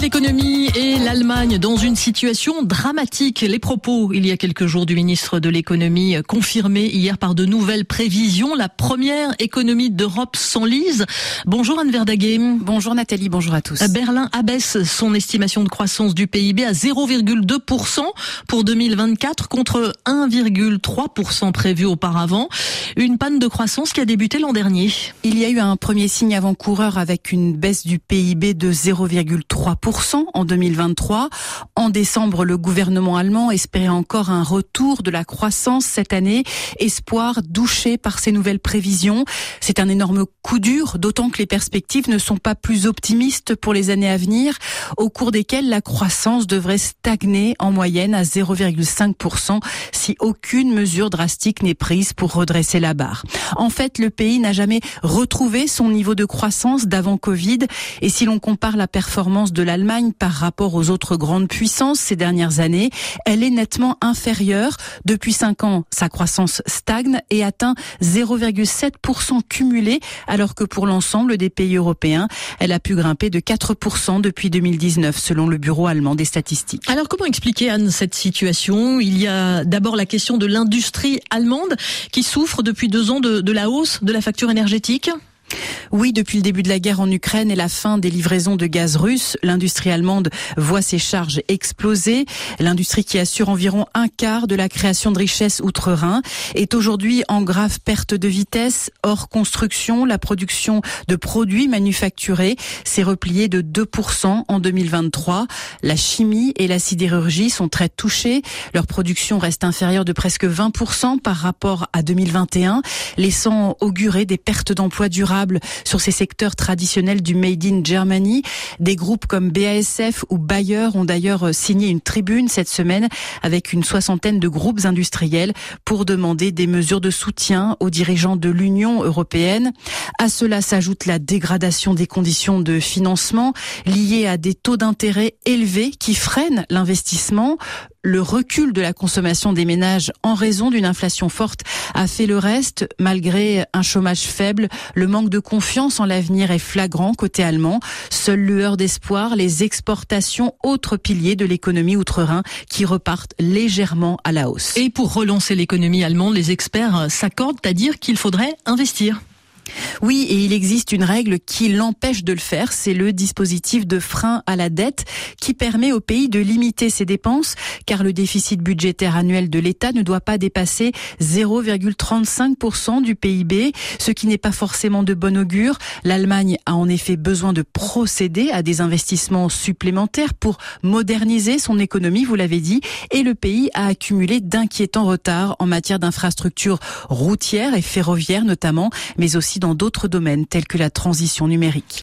l'économie et l'Allemagne dans une situation dramatique. Les propos il y a quelques jours du ministre de l'économie confirmés hier par de nouvelles prévisions. La première économie d'Europe s'enlise. Bonjour Anne Verdaguet. Bonjour Nathalie, bonjour à tous. Berlin abaisse son estimation de croissance du PIB à 0,2% pour 2024 contre 1,3% prévu auparavant. Une panne de croissance qui a débuté l'an dernier. Il y a eu un premier signe avant-coureur avec une baisse du PIB de 0,3% en 2023. En décembre, le gouvernement allemand espérait encore un retour de la croissance cette année. Espoir douché par ces nouvelles prévisions. C'est un énorme coup dur, d'autant que les perspectives ne sont pas plus optimistes pour les années à venir, au cours desquelles la croissance devrait stagner en moyenne à 0,5% si aucune mesure drastique n'est prise pour redresser la barre. En fait, le pays n'a jamais retrouvé son niveau de croissance d'avant Covid et si l'on compare la performance de l'Allemagne par rapport aux autres grandes puissances ces dernières années, elle est nettement inférieure. Depuis cinq ans, sa croissance stagne et atteint 0,7% cumulé, alors que pour l'ensemble des pays européens, elle a pu grimper de 4% depuis 2019, selon le Bureau allemand des statistiques. Alors comment expliquer, Anne, cette situation? Il y a d'abord la question de l'industrie allemande qui souffre depuis deux ans de la hausse de la facture énergétique. Oui, depuis le début de la guerre en Ukraine et la fin des livraisons de gaz russe, l'industrie allemande voit ses charges exploser. L'industrie qui assure environ un quart de la création de richesses outre-Rhin est aujourd'hui en grave perte de vitesse. Hors construction, la production de produits manufacturés s'est repliée de 2% en 2023. La chimie et la sidérurgie sont très touchées. Leur production reste inférieure de presque 20% par rapport à 2021, laissant augurer des pertes d'emplois durables sur ces secteurs traditionnels du Made in Germany. Des groupes comme BASF ou Bayer ont d'ailleurs signé une tribune cette semaine avec une soixantaine de groupes industriels pour demander des mesures de soutien aux dirigeants de l'Union européenne. À cela s'ajoute la dégradation des conditions de financement liées à des taux d'intérêt élevés qui freinent l'investissement. Le recul de la consommation des ménages en raison d'une inflation forte a fait le reste. Malgré un chômage faible, le manque de confiance en l'avenir est flagrant côté allemand. Seule lueur d'espoir, les exportations, autres piliers de l'économie outre-Rhin qui repartent légèrement à la hausse. Et pour relancer l'économie allemande, les experts s'accordent à dire qu'il faudrait investir. Oui, et il existe une règle qui l'empêche de le faire, c'est le dispositif de frein à la dette qui permet au pays de limiter ses dépenses car le déficit budgétaire annuel de l'État ne doit pas dépasser 0,35% du PIB, ce qui n'est pas forcément de bon augure. L'Allemagne a en effet besoin de procéder à des investissements supplémentaires pour moderniser son économie, vous l'avez dit, et le pays a accumulé d'inquiétants retards en matière d'infrastructures routières et ferroviaires notamment, mais dans d'autres domaines tels que la transition numérique.